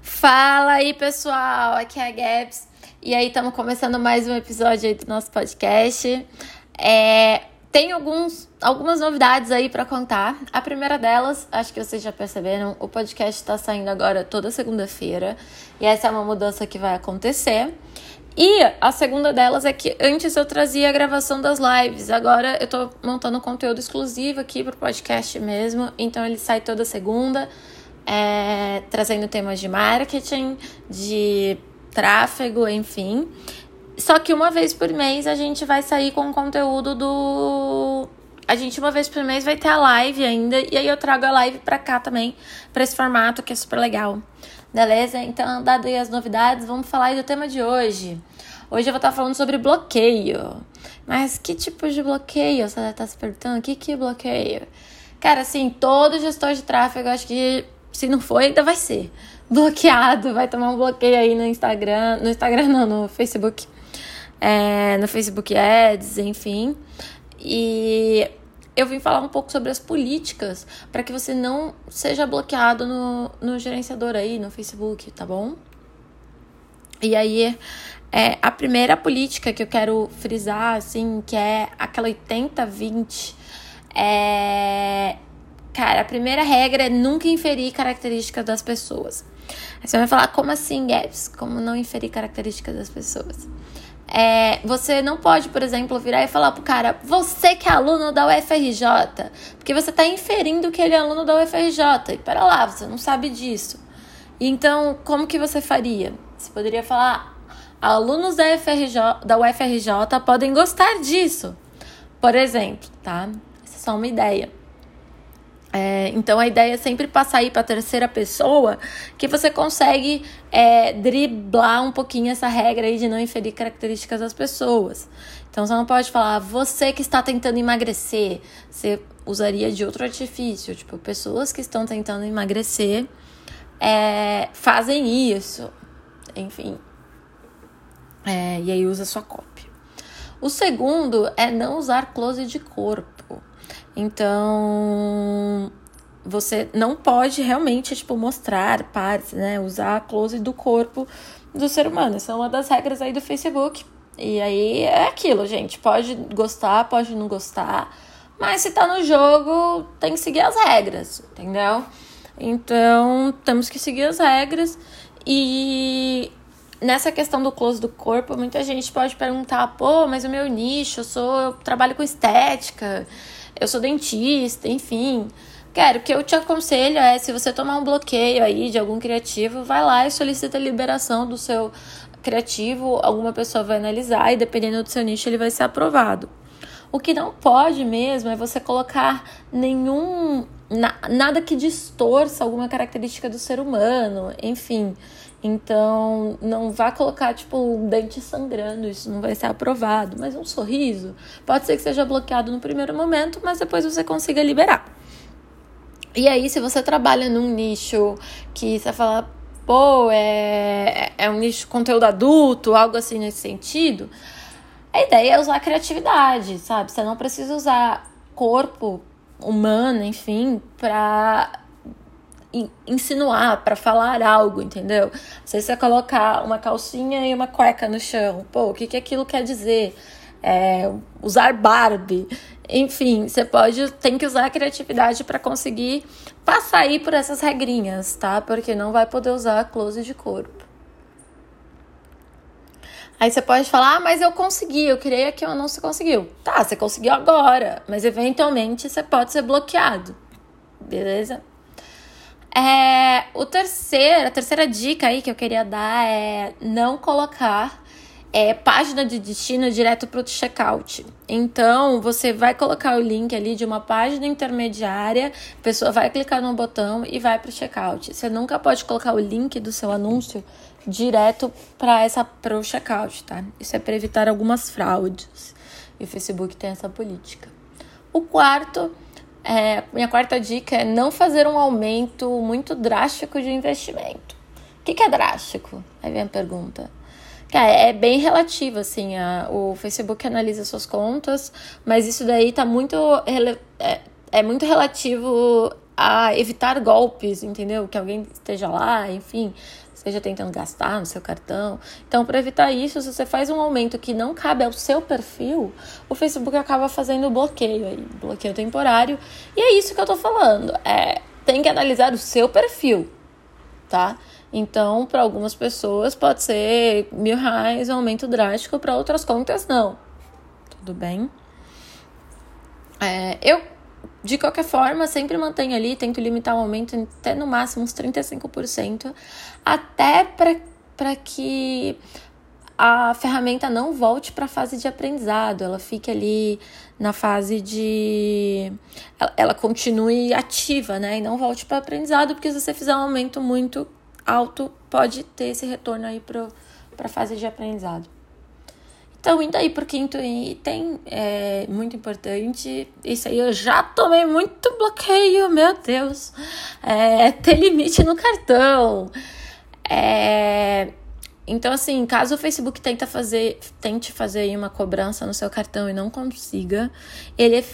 Fala aí, pessoal. Aqui é a Gabs. E aí, estamos começando mais um episódio aí do nosso podcast. É, tem alguns, algumas novidades aí para contar. A primeira delas, acho que vocês já perceberam, o podcast está saindo agora toda segunda-feira. E essa é uma mudança que vai acontecer. E a segunda delas é que antes eu trazia a gravação das lives, agora eu tô montando conteúdo exclusivo aqui pro podcast mesmo, então ele sai toda segunda, é, trazendo temas de marketing, de tráfego, enfim. Só que uma vez por mês a gente vai sair com conteúdo do. A gente uma vez por mês vai ter a live ainda, e aí eu trago a live pra cá também, pra esse formato que é super legal. Beleza? Então, dadas as novidades, vamos falar aí do tema de hoje. Hoje eu vou estar falando sobre bloqueio. Mas que tipo de bloqueio? Você deve estar se perguntando, o que que é bloqueio? Cara, assim, todo gestor de tráfego, acho que se não for, ainda vai ser bloqueado, vai tomar um bloqueio aí no Instagram, no Instagram não, no Facebook, é, no Facebook Ads, enfim. E eu vim falar um pouco sobre as políticas para que você não seja bloqueado no, no gerenciador aí, no Facebook, tá bom? E aí, é, a primeira política que eu quero frisar, assim, que é aquela 80-20, é. Cara, a primeira regra é nunca inferir características das pessoas. Aí você vai falar, como assim, Gabs? Como não inferir características das pessoas? É, você não pode, por exemplo, virar e falar pro cara, você que é aluno da UFRJ, porque você está inferindo que ele é aluno da UFRJ. E para lá, você não sabe disso. Então, como que você faria? Você poderia falar, alunos da UFRJ, da UFRJ podem gostar disso. Por exemplo, tá? Essa é só uma ideia. É, então a ideia é sempre passar aí para a terceira pessoa que você consegue é, driblar um pouquinho essa regra aí de não inferir características das pessoas. Então você não pode falar, você que está tentando emagrecer, você usaria de outro artifício, tipo, pessoas que estão tentando emagrecer é, fazem isso, enfim. É, e aí usa sua cópia. O segundo é não usar close de corpo. Então, você não pode realmente, tipo, mostrar partes, né? Usar a close do corpo do ser humano. Essa é uma das regras aí do Facebook. E aí é aquilo, gente. Pode gostar, pode não gostar. Mas se tá no jogo, tem que seguir as regras, entendeu? Então, temos que seguir as regras. E nessa questão do close do corpo, muita gente pode perguntar: pô, mas o meu nicho, eu sou, eu trabalho com estética eu sou dentista, enfim. Cara, o que eu te aconselho é, se você tomar um bloqueio aí de algum criativo, vai lá e solicita a liberação do seu criativo, alguma pessoa vai analisar e dependendo do seu nicho ele vai ser aprovado. O que não pode mesmo é você colocar nenhum na, nada que distorça alguma característica do ser humano, enfim. Então, não vá colocar, tipo, um dente sangrando, isso não vai ser aprovado. Mas um sorriso pode ser que seja bloqueado no primeiro momento, mas depois você consiga liberar. E aí, se você trabalha num nicho que você fala, pô, é, é um nicho conteúdo adulto, algo assim nesse sentido, a ideia é usar a criatividade, sabe? Você não precisa usar corpo humano, enfim, pra insinuar, para falar algo, entendeu? Se você colocar uma calcinha e uma cueca no chão, pô, o que, que aquilo quer dizer? É, usar Barbie, enfim, você pode, tem que usar a criatividade para conseguir passar aí por essas regrinhas, tá? Porque não vai poder usar close de corpo. Aí você pode falar, ah, mas eu consegui, eu criei aqui, eu não se conseguiu. Tá, você conseguiu agora, mas eventualmente você pode ser bloqueado. Beleza? É, o terceiro, a terceira dica aí que eu queria dar é não colocar é, página de destino direto para o checkout. Então, você vai colocar o link ali de uma página intermediária, a pessoa vai clicar no botão e vai para o checkout. Você nunca pode colocar o link do seu anúncio direto para pro checkout, tá? Isso é para evitar algumas fraudes. E o Facebook tem essa política. O quarto é, minha quarta dica é não fazer um aumento muito drástico de investimento. O que, que é drástico? Aí vem a pergunta. Cara, é bem relativo, assim, a, o Facebook analisa suas contas, mas isso daí tá muito, é, é muito relativo a evitar golpes, entendeu? Que alguém esteja lá, enfim, esteja tentando gastar no seu cartão. Então, para evitar isso, se você faz um aumento que não cabe ao seu perfil, o Facebook acaba fazendo bloqueio aí, bloqueio temporário. E é isso que eu tô falando. É, tem que analisar o seu perfil, tá? Então, para algumas pessoas pode ser mil reais, um aumento drástico, para outras contas não. Tudo bem? É, eu de qualquer forma, sempre mantenho ali, tento limitar o aumento até no máximo uns 35%, até para que a ferramenta não volte para a fase de aprendizado, ela fique ali na fase de. Ela, ela continue ativa, né? E não volte para aprendizado, porque se você fizer um aumento muito alto, pode ter esse retorno aí para a fase de aprendizado. Então, indo aí pro quinto item, é muito importante. Isso aí eu já tomei muito bloqueio, meu Deus. É ter limite no cartão. É, então, assim, caso o Facebook tenta fazer, tente fazer uma cobrança no seu cartão e não consiga, ele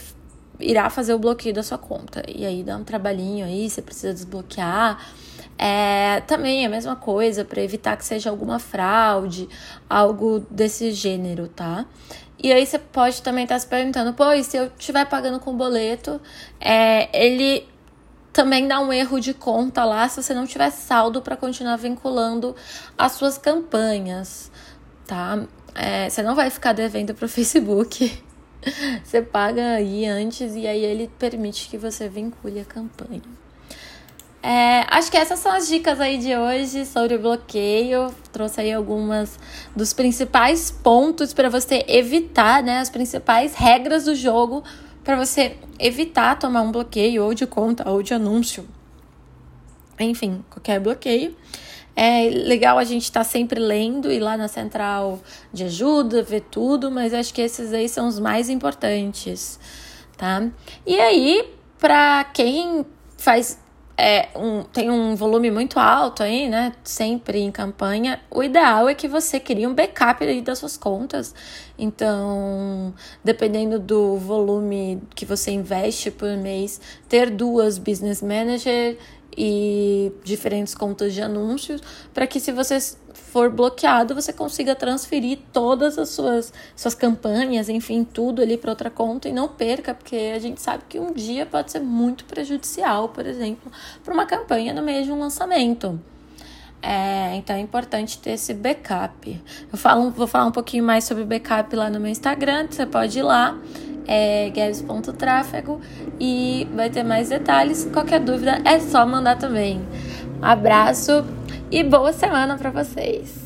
irá fazer o bloqueio da sua conta. E aí dá um trabalhinho aí, você precisa desbloquear. É, também é a mesma coisa para evitar que seja alguma fraude, algo desse gênero, tá? E aí você pode também estar tá se perguntando, pô, e se eu estiver pagando com boleto, é, ele também dá um erro de conta lá se você não tiver saldo para continuar vinculando as suas campanhas, tá? É, você não vai ficar devendo para o Facebook. Você paga aí antes e aí ele permite que você vincule a campanha. É, acho que essas são as dicas aí de hoje sobre bloqueio. Trouxe aí algumas dos principais pontos para você evitar, né? As principais regras do jogo para você evitar tomar um bloqueio ou de conta ou de anúncio. Enfim, qualquer bloqueio. É legal a gente estar tá sempre lendo e lá na central de ajuda, ver tudo, mas acho que esses aí são os mais importantes, tá? E aí, para quem faz é, um, tem um volume muito alto aí, né? Sempre em campanha. O ideal é que você crie um backup aí das suas contas. Então, dependendo do volume que você investe por mês, ter duas business manager e diferentes contas de anúncios, para que se você for bloqueado, você consiga transferir todas as suas, suas campanhas, enfim, tudo ali para outra conta e não perca, porque a gente sabe que um dia pode ser muito prejudicial, por exemplo, para uma campanha no meio de um lançamento. É, então é importante ter esse backup. Eu falo, vou falar um pouquinho mais sobre backup lá no meu Instagram, você pode ir lá é gaves.tráfego e vai ter mais detalhes. Qualquer dúvida é só mandar também. Um abraço e boa semana para vocês.